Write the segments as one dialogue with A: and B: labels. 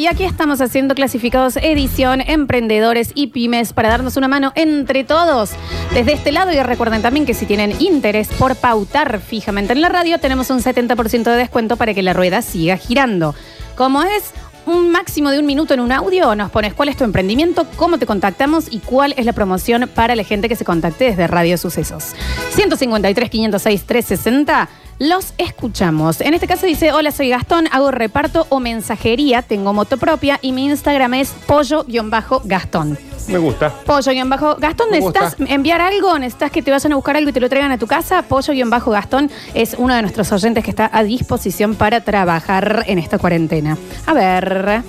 A: Y aquí estamos haciendo clasificados edición emprendedores y pymes para darnos una mano entre todos. Desde este lado y recuerden también que si tienen interés por pautar fijamente en la radio, tenemos un 70% de descuento para que la rueda siga girando. Como es un máximo de un minuto en un audio, nos pones cuál es tu emprendimiento, cómo te contactamos y cuál es la promoción para la gente que se contacte desde Radio Sucesos. 153 506 360 los escuchamos. En este caso dice, hola, soy Gastón, hago reparto o mensajería, tengo moto propia y mi Instagram es pollo-gastón.
B: Me gusta.
A: Pollo-Gastón,
B: Me
A: ¿necesitas enviar algo? ¿Necesitas que te vayan a buscar algo y te lo traigan a tu casa? Pollo-Gastón es uno de nuestros oyentes que está a disposición para trabajar en esta cuarentena. A ver.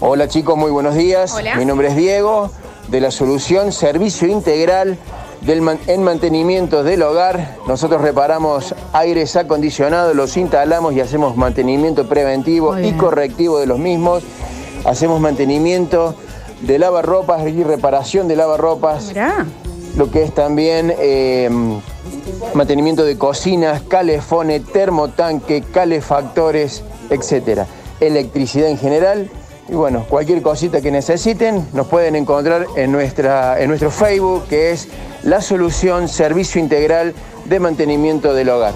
C: Hola chicos, muy buenos días.
A: Hola.
C: Mi nombre es Diego, de la solución Servicio Integral del man- en Mantenimiento del Hogar. Nosotros reparamos aires acondicionados, los instalamos y hacemos mantenimiento preventivo y correctivo de los mismos. Hacemos mantenimiento de lavarropas y reparación de lavarropas
A: Mirá.
C: lo que es también eh, mantenimiento de cocinas, calefones, termotanque, calefactores, etcétera. Electricidad en general. Y bueno, cualquier cosita que necesiten nos pueden encontrar en, nuestra, en nuestro Facebook, que es La Solución Servicio Integral de Mantenimiento del Hogar.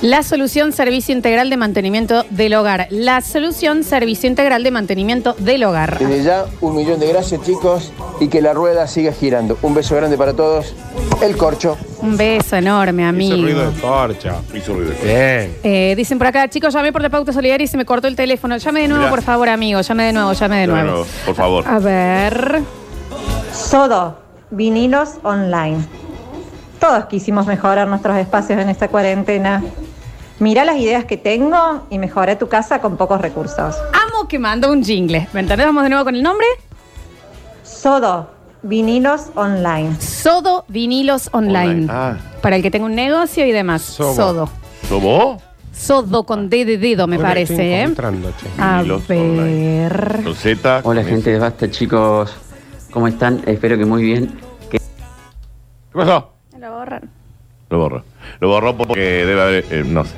A: La solución servicio integral de mantenimiento del hogar. La solución servicio integral de mantenimiento del hogar.
C: Desde ya, un millón de gracias chicos y que la rueda siga girando. Un beso grande para todos. El corcho.
A: Un beso enorme,
B: Hizo
A: amigo.
B: ruido de corcha.
D: Hizo ruido.
B: Bien.
A: Eh, dicen por acá, chicos, llamé por la pauta solidaria y se me cortó el teléfono. Llame de nuevo,
D: Mirá.
A: por favor, amigo. Llame de nuevo, llame de nuevo.
D: no, por favor.
A: A ver.
E: Sodo, vinilos online. Todos quisimos mejorar nuestros espacios en esta cuarentena. Mira las ideas que tengo y mejora tu casa con pocos recursos.
A: Amo que manda un jingle. ¿Me entendés? Vamos de nuevo con el nombre.
E: Sodo, vinilos online.
A: Sodo Vinilos Online.
D: Online. Ah.
A: Para el que tenga un negocio y demás.
B: Sobo.
A: Sodo. Sodo con D de dedo, me
B: estoy
A: parece, ¿eh?
B: encontrando, che.
A: A
D: Vinilos
A: ver.
D: Con Z.
F: Hola
D: con
F: gente de Basta chicos, ¿cómo están? Espero que muy bien.
D: ¿Qué pasó?
A: Lo borran.
D: Lo borro. Lo borró porque debe haber. eh, no sé.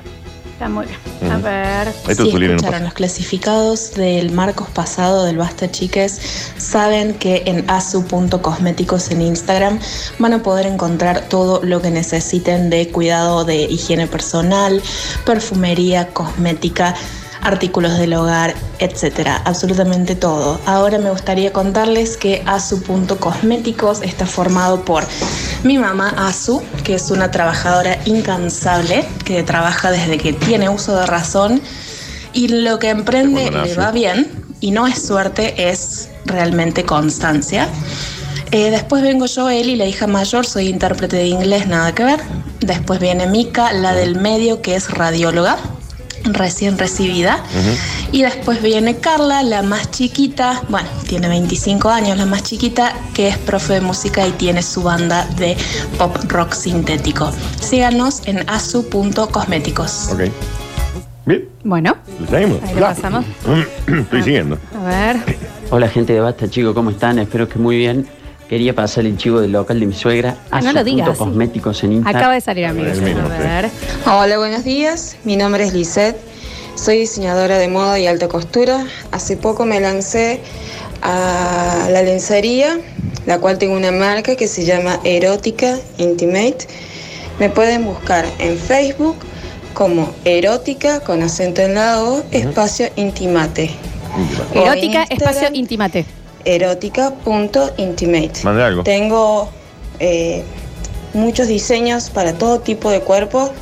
A: Está muy bien. A ver.
D: Esto
G: si escucharon los clasificados del Marcos pasado del Basta Chiques, saben que en asu.cosméticos en Instagram van a poder encontrar todo lo que necesiten de cuidado de higiene personal, perfumería, cosmética, artículos del hogar, etcétera, absolutamente todo. Ahora me gustaría contarles que asu.cosméticos está formado por mi mamá Asu, que es una trabajadora incansable, que trabaja desde que tiene uso de razón y lo que emprende le va bien y no es suerte, es realmente constancia. Eh, después vengo yo, Eli, la hija mayor, soy intérprete de inglés, nada que ver. Después viene Mika, la del medio, que es radióloga, recién recibida. Y después viene Carla, la más chiquita, bueno, tiene 25 años, la más chiquita, que es profe de música y tiene su banda de pop rock sintético. Síganos en asu.cosméticos.
D: Ok. Bien.
A: Bueno,
D: ¿Lo seguimos?
A: ahí lo pasamos.
D: Estoy siguiendo.
A: A ver.
F: Hola gente de Basta chicos, ¿cómo están? Espero que muy bien. Quería pasar el chivo del local de mi suegra
A: Ah, no lo digas, sí.
F: Cosméticos en Instagram.
A: Acaba de salir, amigo.
D: El mismo,
A: A ver.
H: Hola, buenos días. Mi nombre es Lisette. Soy diseñadora de moda y alta costura. Hace poco me lancé a la lencería, la cual tengo una marca que se llama Erótica Intimate. Me pueden buscar en Facebook como Erótica con acento en la O, espacio Intimate. En
A: Erótica, espacio intimate.
H: erótica.intimate.
D: Mande algo.
H: Tengo eh, muchos diseños para todo tipo de cuerpo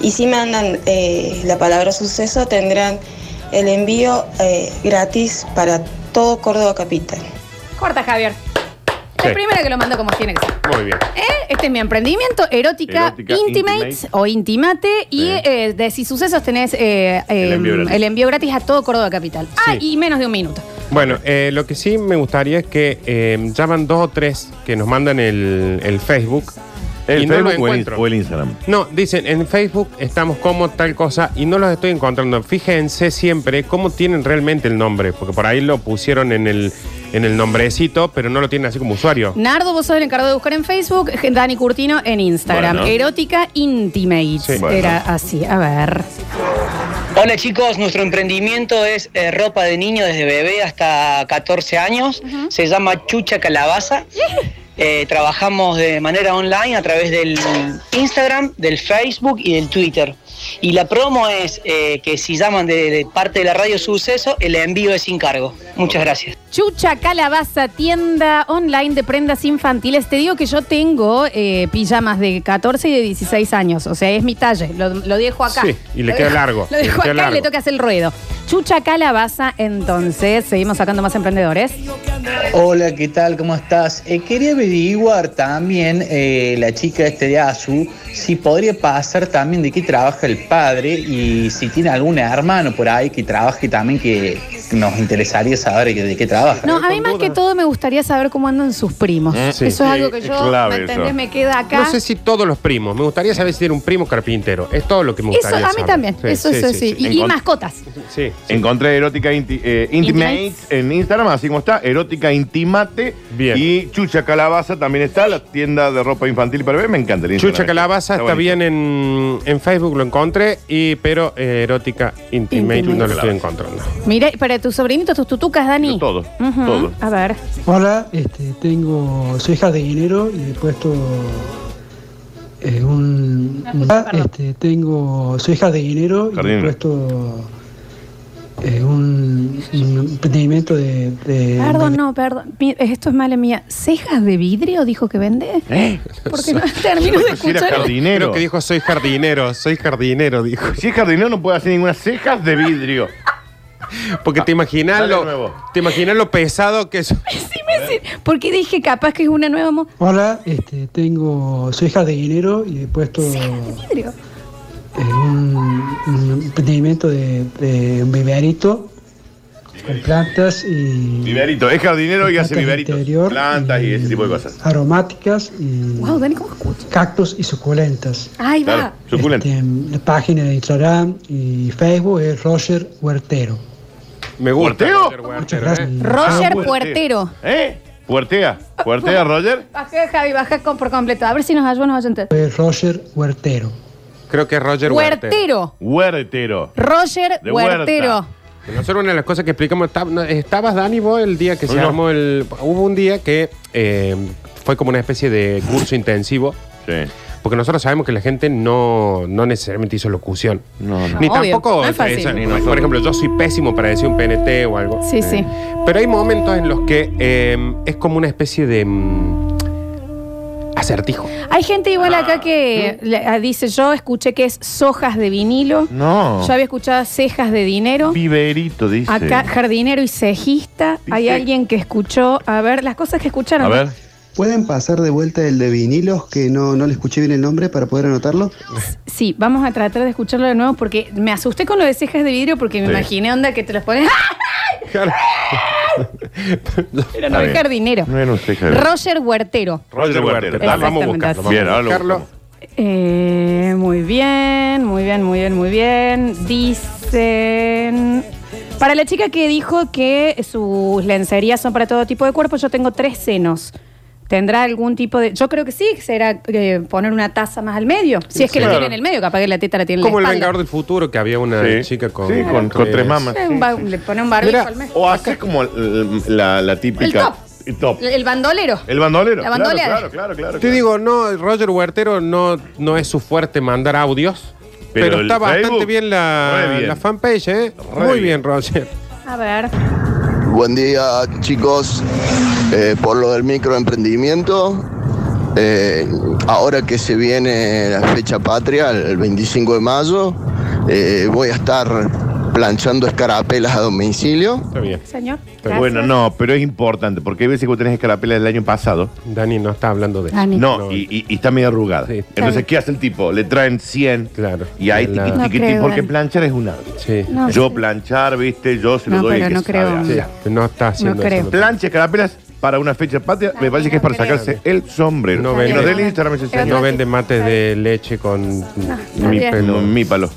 H: y si mandan eh, la palabra suceso tendrán el envío eh, gratis para todo Córdoba Capital.
A: Corta, Javier. La
B: Sí.
A: primera que lo mando como tiene que ser.
B: Muy bien.
A: ¿Eh? Este es mi emprendimiento, Erótica,
D: Erótica
A: Intimate,
D: Intimate.
A: o Intimate. Y
D: Sí.
A: eh, de Si Sucesos tenés eh,
D: El envío gratis.
A: el envío gratis a todo Córdoba Capital. Ah,
B: Sí.
A: y menos de un minuto.
B: Bueno, eh, lo que sí me gustaría es que eh, llaman dos o tres que nos mandan el, el Facebook.
D: ¿El
B: y no los
D: Facebook o el,
B: encuentro.
D: o el Instagram?
B: No, dicen, en Facebook estamos como tal cosa y no los estoy encontrando. Fíjense siempre cómo tienen realmente el nombre, porque por ahí lo pusieron en el, en el nombrecito, pero no lo tienen así como usuario.
A: Nardo, vos sos el encargado de buscar en Facebook, Dani Curtino en Instagram.
D: Bueno.
A: Erótica Intimate.
B: Sí.
D: Bueno.
A: Era así. A ver.
I: Hola chicos, nuestro emprendimiento es eh, ropa de niño desde bebé hasta 14 años. Se llama Chucha Calabaza. Eh, trabajamos de manera online a través del Instagram, del Facebook y del Twitter. Y la promo es eh, que si llaman de, de parte de la radio Suceso, el envío es sin cargo. Muchas gracias.
A: Chucha Calabaza, tienda online de prendas infantiles. Te digo que yo tengo eh, pijamas de 14 y de 16 años. O sea, es mi talle. Lo, lo dejo acá.
B: Sí, y le
A: Lo
B: queda
A: dejo-
B: largo,
A: Lo dejo acá y le toca hacer el ruedo. Chucha Calabaza, entonces, seguimos sacando más emprendedores.
J: Hola, ¿qué tal? ¿Cómo estás? Eh, quería averiguar también eh, la chica este de ASU si podría pasar también de qué trabaja el padre y si tiene algún hermano por ahí que trabaje también que nos interesaría saber de qué trabaja.
A: No, a mí más que todo me gustaría saber cómo andan sus primos.
B: Mm, sí.
A: Eso es
B: Sí,
A: algo que yo,
B: clave
A: ¿me
B: eso.
A: entendés? Me queda acá.
B: No sé si todos los primos. Me gustaría saber si tiene un primo carpintero. Es todo lo que me
A: Eso,
B: gustaría
A: a mí
B: saber.
A: también. eso, eso sí. Y, y
D: Encont-
A: mascotas.
B: Sí.
D: Encontré Erótica Inti- eh, Intimate en Instagram, así como está, Erótica Intimate.
B: Bien.
D: Y Chucha Calabaza también está, la tienda de ropa infantil para bebé. Me encanta el Instagram.
B: Chucha Calabaza está, bien en, en Facebook, lo encontré, y, pero eh, Erótica Intimate,
A: Intimate.
B: no lo estoy encontrando.
A: Mira, para tus sobrinitos, tus tutucas, Dani.
B: Todo,
A: Ujú.
B: todo.
A: A ver.
K: Hola, este, tengo, soy jardinero y he puesto eh, un, un- este, tengo, soy jardinero y he
D: Jardinero.
K: puesto eh, un, un emprendimiento de, de-
A: Perdón, no, perdón. Esto es mala mía. ¿Cejas de vidrio dijo que vende?
D: ¿Eh?
A: Porque no termino de escuchar.
B: Creo que dijo soy jardinero, soy jardinero, dijo.
D: Si es jardinero no puede hacer ninguna cejas de vidrio.
B: Porque te imaginas
D: Dale de
B: lo,
D: nuevo.
B: te imaginas lo pesado que es.
A: Sí, me sir- Porque dije, capaz que es una nueva mo-
K: Hola, este, tengo, soy jardinero y he puesto
A: vidrio.
K: eh, un, un emprendimiento de, de un viverito con plantas y
D: Viverito, es jardinero y hace
K: Plantas
D: viveritos.
K: interior
D: Plantas y ese tipo de cosas.
K: aromáticas y
A: Wow, Dani, ¿cómo escucha?
K: cactus y suculentas.
A: Ahí va.
D: Claro, suculento.
K: Este, la página de Instagram y Facebook es Roger Huertero.
B: Me gusta.
D: ¿Puerteo?
B: Roger
K: gracias.
B: ¿eh?
A: Roger
D: Ah,
A: Puertero.
D: ¿Eh? ¿Puertea? ¿Puertea, Roger?
A: Bajé, Javi, bajé con- por completo. A ver si nos ayudan los oyentes.
K: Es Roger Huertero.
B: Creo que es Roger Huertero.
A: Huertero.
D: Huertero.
A: Roger
D: De huerta.
A: Huertero.
B: Nosotros una de las cosas que explicamos, estab- no, estabas Dani vos el día que se
D: No.
B: armó el... Hubo un día que eh, fue como una especie de curso intensivo,
D: Sí.
B: Porque nosotros sabemos que la gente no, no necesariamente hizo locución.
D: No, no.
B: Ni
A: Obvio,
B: tampoco,
A: no es fácil.
B: esa-
D: Ni
B: por ejemplo, yo soy pésimo para decir un PNT o algo.
A: Sí, sí.
B: Pero hay momentos en los que eh, es como una especie de mm, acertijo.
A: Hay gente igual acá que le- ah, dice, yo escuché que es sojas de vinilo.
D: No.
A: Yo había escuchado cejas de dinero.
D: Viverito, dice.
A: Acá jardinero y cejista. Hay alguien que escuchó, a ver, las cosas que escucharon.
D: A ver.
L: ¿Pueden pasar de vuelta el de vinilos, que no, no le escuché bien el nombre para poder anotarlo?
A: Sí, vamos a tratar de escucharlo de nuevo porque me asusté con lo de cejas de vidrio porque me
D: Sí.
A: imaginé onda que te los pones. Pero no es jardinero.
D: No era un ceja de-
A: Roger Huertero.
B: Roger Huertero.
D: Dale.
B: Vamos a buscarlo.
A: así.
D: Bien, ahora lo
B: buscarlo.
D: buscamos.
A: Eh, muy bien, muy bien, muy bien, muy bien. Dicen. Para la chica que dijo que sus lencerías son para todo tipo de cuerpo, yo tengo tres senos. ¿Tendrá algún tipo de.? Yo creo que sí, será eh, poner una taza más al medio. Si es que la
B: Claro.
A: tiene en el medio, capaz que la teta la tiene en
B: Como el
A: la espalda.
B: Vengador del Futuro, que había una
D: Sí.
B: chica con,
D: Sí, con- con tres mamas.
A: Eh, un ba- le pone un barbijo
B: Mira,
A: al mes.
D: O hace como la, la típica.
A: El top.
D: El top.
A: El bandolero.
D: El bandolero.
A: La bandoleada.
D: Claro, claro, claro.
B: Te
D: claro.
B: digo, no, Roger Huertero no, no es su fuerte mandar audios, pero,
D: Pero el
B: está bastante
D: Facebook,
B: bien la,
D: re bien.
B: la fanpage, ¿eh?
D: Re
B: Muy
D: bien.
B: bien, Roger.
A: A ver.
M: Buen día chicos, Eh, por lo del microemprendimiento, eh, ahora que se viene la fecha patria, el 25 de mayo, eh, voy a estar planchando escarapelas a domicilio.
B: Está bien.
A: Señor.
D: Bueno, no, pero es importante porque hay veces que vos tenés escarapelas del año pasado.
B: Dani no está hablando de eso.
A: Dani.
D: No, y, y- y está medio arrugada.
B: Sí.
D: Entonces, ¿qué hace el tipo? Le traen 100.
B: Claro.
D: Y ahí
B: La-
D: tiqui,
A: No
D: tiqui,
A: creo,
D: porque
A: Dani.
D: planchar es un arte.
B: Sí.
A: No,
D: yo
A: sí.
D: planchar, viste, yo se lo
A: No,
D: doy
A: pero
D: que
A: no creo.
D: sabe hacer.
B: Sí, no está haciendo
A: No creo.
B: eso.
D: Plancha escarapelas para una fecha patria, me parece que es para
A: no
D: sacarse el sombrero.
B: No
D: No
B: vende.
D: Instagram ese
A: Es
D: señor.
B: No vende mates de leche con
A: está
B: mi
A: bien.
B: pelo.
D: No, mi palo.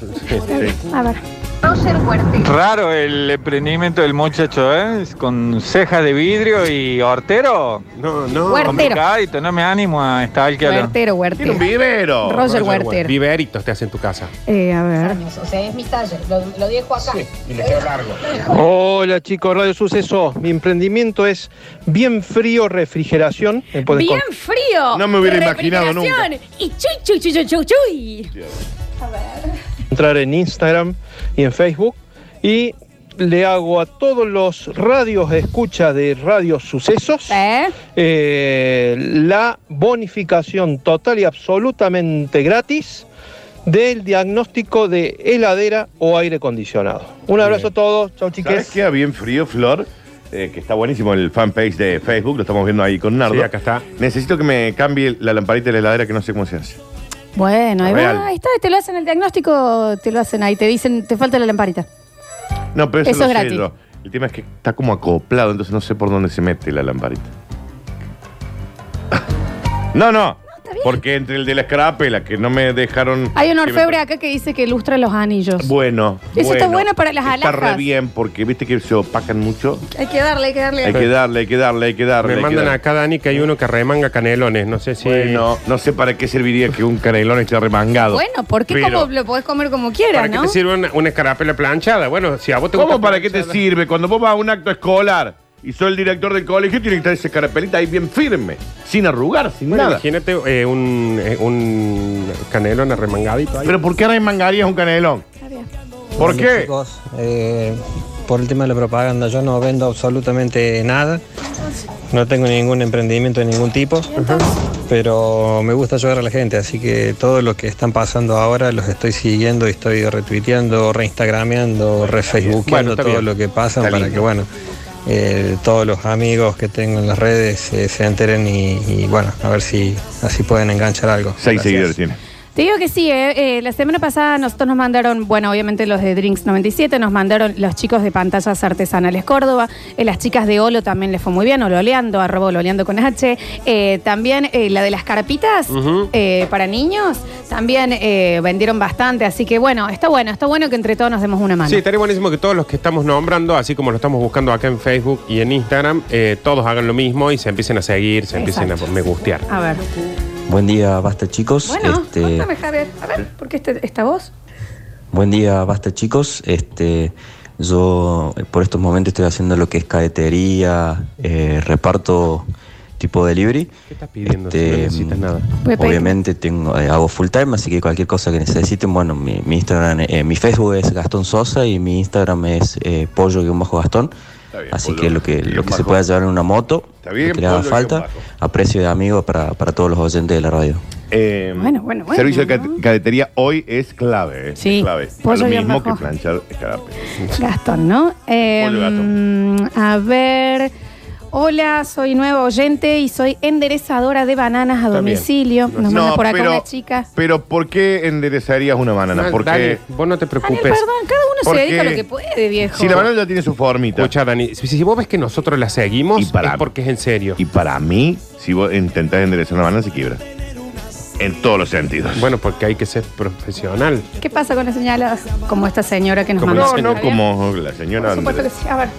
A: A ver.
N: Raro el emprendimiento del muchacho, ¿eh? Con cejas de vidrio y hortero.
B: No, no.
A: Huertero.
N: Complicadito, no me animo a estar
A: Huertero, huertero.
D: vivero.
A: Roger Huertero.
B: Viveritos te hace en tu casa.
A: Eh, a ver.
O: O sea, es mi taller, lo, lo dejo acá.
B: Y le quedó largo.
P: Hola chicos, Radio Suceso. Mi emprendimiento es bien frío refrigeración. Me pueden
A: Bien
P: con-
A: frío.
P: No me hubiera imaginado
A: Refrigeración. Y chuy, chuy, chuy, chuy, chuy, chuy.
P: Encontrar en Instagram y en Facebook. Y le hago a todos los radios escucha de Radio Sucesos eh, la bonificación total y absolutamente gratis del diagnóstico de heladera o aire acondicionado. Un abrazo a todos. Chau
D: ¿Sabes
P: chiques.
D: qué? Bien frío, Flor. Eh, que está buenísimo el fanpage de Facebook, lo estamos viendo ahí con Nardo.
B: Sí, acá está.
D: Necesito que me cambie la lamparita de la heladera que no sé cómo se hace.
A: Bueno, ahí
D: Real.
A: va, ahí está, te lo hacen el diagnóstico, te lo hacen ahí, te dicen, te falta la lamparita.
D: No, pero eso,
A: Eso
D: lo
A: es
D: sé
A: gratis.
D: yo. El tema es que está como acoplado, entonces no sé por dónde se mete la lamparita. no, no. Porque entre el de la escarapela que no me dejaron.
A: Hay un
D: que me-
A: orfebre acá que dice que ilustra los anillos.
D: Bueno.
A: Eso está bueno para las
D: Está
A: alhajas.
D: re bien porque viste que se opacan mucho.
A: Hay que darle, hay que darle.
D: Hay que darle, hay que darle, hay que darle.
B: Me
D: hay que
B: mandan
D: darle.
B: acá, Dani, que hay uno que remanga canelones. No sé si.
D: Bueno, no sé para qué serviría que un canelón esté remangado.
A: Bueno, porque
B: Pero-
A: como lo podés comer como quieras,
B: ¿Para qué
A: ¿no?
B: te sirve una, una escarapela planchada? Bueno, si a vos te
D: ¿Cómo
B: gusta
D: para qué te
B: planchada-
D: sirve? Cuando vos vas a un acto escolar y soy el director del colegio, tiene que estar esa carapelita ahí bien firme, sin arrugar, sin
B: Bueno,
D: nada.
B: imagínate eh, un, eh, un canelón arremangadito ahí.
D: Pero ¿por qué remangarías un canelón? ¿Por qué?
Q: chicos. Eh, por el tema de la propaganda, yo no vendo absolutamente nada. No tengo ningún emprendimiento de ningún tipo. Pero me gusta ayudar a la gente, así que todo lo que están pasando ahora los estoy siguiendo y estoy retuiteando, reinstagrameando, refacebookeando
B: Bueno, está
Q: todo
B: bien.
Q: lo que pasa
B: Está
Q: para
B: lindo.
Q: que, bueno, eh, todos los amigos que tengo en las redes eh, se enteren y, y, bueno, a ver si así pueden enganchar algo.
D: Seis seguidores tiene.
A: Te digo que sí, eh, eh, la semana pasada nosotros nos mandaron, bueno, obviamente los de Drinks 97, nos mandaron los chicos de Pantallas Artesanales Córdoba, eh, las chicas de Olo también les fue muy bien, Ololeando, arroba Ololeando con H, eh, también eh, la de las carpitas para niños, también eh, vendieron bastante, así que bueno, está bueno, está bueno que entre todos nos demos una mano.
B: Sí, estaría buenísimo que todos los que estamos nombrando, así como lo estamos buscando acá en Facebook y en Instagram, eh, todos hagan lo mismo y se empiecen a seguir, se empiecen a me gustear.
A: A ver,
R: Buen día, basta chicos.
A: bueno,
R: Este,
A: Javier, a ver, ¿por qué este- esta voz?
R: buen día, basta chicos. Este, yo por estos momentos estoy haciendo lo que es cadetería, eh, reparto tipo delivery.
B: ¿Qué estás pidiendo
R: Este,
B: si no necesitas nada?
R: Obviamente tengo, eh, hago full time, así que cualquier cosa que necesiten, bueno, mi, mi Instagram, eh, mi Facebook es Gastón Sosa y mi Instagram es eh, pollo-gastón. Así que lo que, lo que se pueda llevar en una moto,
D: Está bien,
R: lo que le haga falta, a precio de amigo para, para todos los oyentes de la radio.
D: Eh,
A: Bueno, bueno, bueno.
D: Servicio de cade- cadetería hoy es clave. eh,
A: Sí.
D: Es clave.
A: Pollo
D: lo mismo que planchar escarapela.
A: Gastón, ¿no? Eh,
D: Pollo Gastón.
A: A ver. Hola, soy nueva oyente y soy enderezadora de bananas a
D: bien.
A: domicilio. Nos
D: No,
A: manda por acá
D: pero-
A: una chica.
D: Pero ¿por qué enderezarías una banana?
B: No,
D: Porque
B: Dani, vos no te
A: Daniel,
B: preocupes.
A: perdón, cada uno se
D: Porque
A: dedica a lo que puede, viejo.
D: si la banana ya tiene su formita.
B: Escucha, Dani, si, si vos ves que nosotros la seguimos,
D: Y para-
B: es porque es en serio.
D: Y para mí, si vos intentás enderezar una banana, se quiebra. En todos los sentidos.
B: Bueno, porque hay que ser profesional.
A: ¿Qué pasa con las señalas? Como esta señora que nos
B: Como
A: mandó.
D: no, no
A: ¿Está bien?
D: como la señora
A: Por supuesto que
D: Andrés.
A: sí. A ver.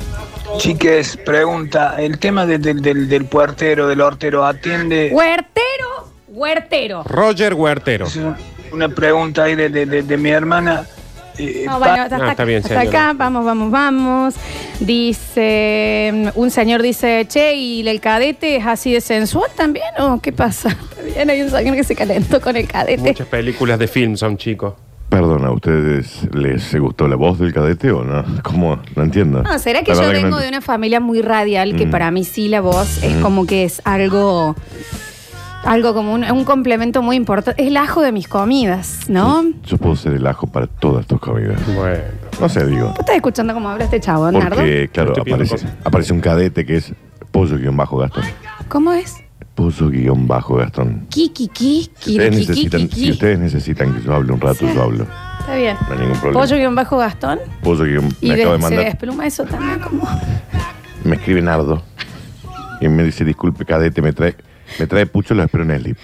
S: Chiques, pregunta, el tema de- del- del, del puertero, del hortero, atiende
A: Huertero, huertero.
B: Roger Huertero.
S: una pregunta ahí de, de- de- de mi hermana. eh,
A: No, bueno, hasta,
B: No, está bien,
A: hasta
B: señora.
A: acá, vamos, vamos, vamos. Dice, un señor dice, che, ¿y el cadete es así de sensual también o qué pasa? Está bien, hay un señor que se calentó con el cadete.
B: Muchas películas de film son chicos.
D: Perdón, ¿a ustedes les gustó la voz del cadete o no? ¿Cómo? No entiendo.
A: No, ¿será que
D: La
A: yo vengo
D: no
A: de una familia muy radial que
D: Mm.
A: para mí sí la voz es
D: Mm.
A: como que es algo, algo como un, un complemento muy importante? Es el ajo de mis comidas, ¿no?
D: Yo puedo ser el ajo para todas tus comidas.
B: Bueno.
D: No sé, digo.
A: ¿Vos estás escuchando cómo habla este chavo, Nardo?
D: Porque, claro, aparece, aparece un cadete que es pollo-gastón.
A: ¿Cómo es? Kiki, kiki,
D: Si ustedes,
A: kiki,
D: necesitan,
A: kiki,
D: si ustedes necesitan que yo hable un rato, yo hablo.
A: Está bien.
D: No hay ningún problema.
A: Pollo guion bajo Gastón.
D: Pollo que
A: Y
D: me
A: de-
D: acaba de
A: se
D: mandar.
A: despluma eso también como...
D: Me escribe Nardo. Y me dice, disculpe, cadete, me trae, me trae pucho, lo espero en el slip.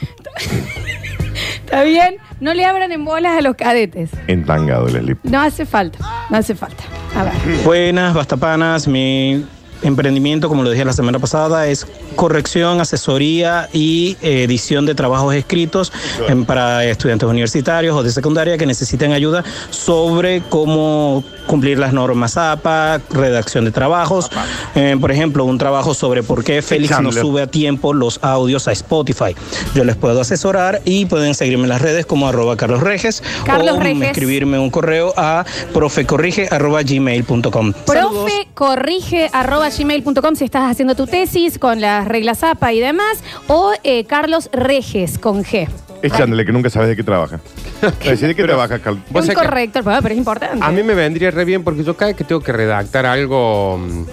A: Está bien, no le abran en bolas a los cadetes.
D: Entangado el slip.
A: No hace falta. No hace falta. A ver.
T: Buenas, bastapanas. Mi emprendimiento, como lo dije la semana pasada, es corrección, asesoría y eh, edición de trabajos escritos em, para estudiantes universitarios o de secundaria que necesiten ayuda sobre cómo cumplir las normas APA, redacción de trabajos. Eh, por ejemplo, un trabajo sobre por qué Félix no sube a tiempo los audios a Spotify. Yo les puedo asesorar y pueden seguirme en las redes como arroba Carlos Reges
A: Carlos
T: o
A: Reges.
T: escribirme un correo a profecorrige arroba gmail.com.
A: Profe corrige arroba gmail.com si estás haciendo tu tesis con las reglas APA y demás. O eh, Carlos Reges con G.
D: Es Chandler, que nunca sabes de qué trabaja. Decir de qué trabaja, Carlos.
B: Vos
A: Un
B: sabés que
A: corrector, pero es importante.
B: a mí me vendría re bien porque yo cada vez que tengo que redactar algo mm,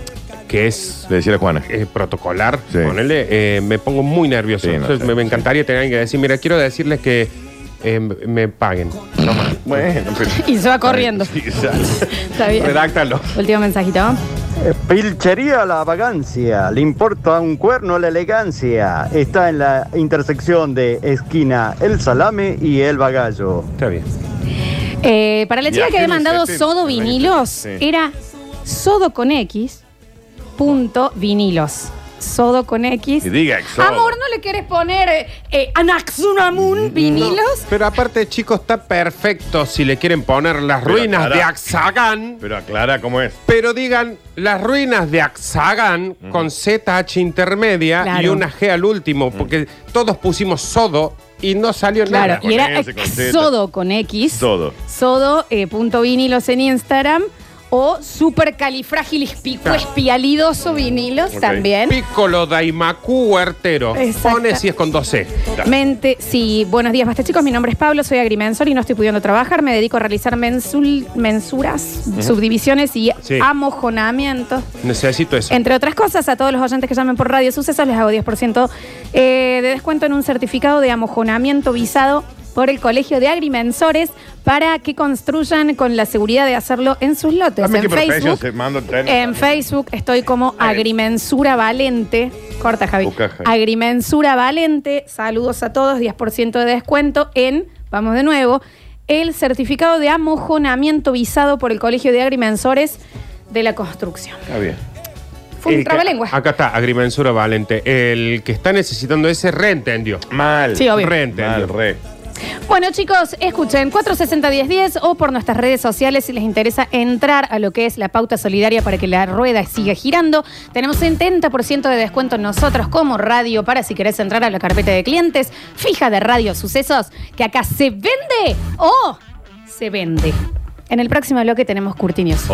B: que es
D: Le decía a Juana.
B: eh, protocolar,
D: Sí.
B: ponele, eh, me pongo muy nervioso.
D: Sí, no
B: Entonces
D: sé,
B: me, me
D: sí.
B: encantaría tener alguien que decir, mira, quiero decirles que eh, me paguen. No más.
D: Bueno, pero.
A: Y se va corriendo.
D: Sí.
A: Está bien.
B: Redáctalo.
A: Último mensajito.
U: Pilchería La Vagancia, le importa un cuerno la elegancia. Está en la intersección de esquina El Salame y El Bagallo.
B: Está bien.
A: Eh, para la chica que había mandado sodo vinilos,
U: Sí.
A: era sodo con X, punto vinilos. Sodo con X.
D: Y diga exodo.
A: Amor, ¿no le quieres poner eh, eh, Anaxunamun vinilos?
B: Pero aparte, chicos, está perfecto si le quieren poner las
D: Pero
B: ruinas
D: aclara.
B: de Axagán.
D: Pero aclara cómo es.
B: Pero digan las ruinas de Axagán con ZH intermedia y una G al último, porque todos pusimos sodo y no salió
A: Claro,
B: nada.
A: y era
D: con Z.
A: Sodo con X.
D: Todo.
A: Sodo, eh, punto vinilos en Instagram. O supercalifragilispicuespialidoso vinilos
B: Ok.
A: también.
B: Piccolo Daimaku Huertero.
A: Exacto.
B: Pone si es con 12.
A: Mente, sí, buenos días, basta chicos. Mi nombre es Pablo, soy agrimensor y no estoy pudiendo trabajar. Me dedico a realizar mensul- mensuras, subdivisiones y
B: Sí.
A: amojonamientos.
B: Necesito eso.
A: Entre otras cosas, a todos los oyentes que llamen por Radio Sucesos les hago 10% eh, de descuento en un certificado de amojonamiento visado por el Colegio de Agrimensores para que construyan con la seguridad de hacerlo en sus lotes. En Facebook, en estoy como Agrimensura Valente. Corta, Javi.
D: Busca, Javi.
A: Agrimensura Valente. Saludos a todos. 10% de descuento en, vamos de nuevo, el certificado de amojonamiento visado por el Colegio de Agrimensores de la Construcción.
D: Está bien.
A: Fue un
B: El que-
A: trabalengua.
B: Acá está, Agrimensura Valente. El que está necesitando ese reentendió.
D: Mal.
A: Sí, obvio.
B: Reentendió.
D: Mal, re.
A: Bueno, chicos, escuchen 460-1010 o por nuestras redes sociales si les interesa entrar a lo que es la pauta solidaria para que la rueda siga girando. Tenemos 70% de descuento nosotros como radio para si querés entrar a la carpeta de clientes fija de Radio Sucesos, que acá se vende o se vende. En el próximo bloque tenemos Curtinios.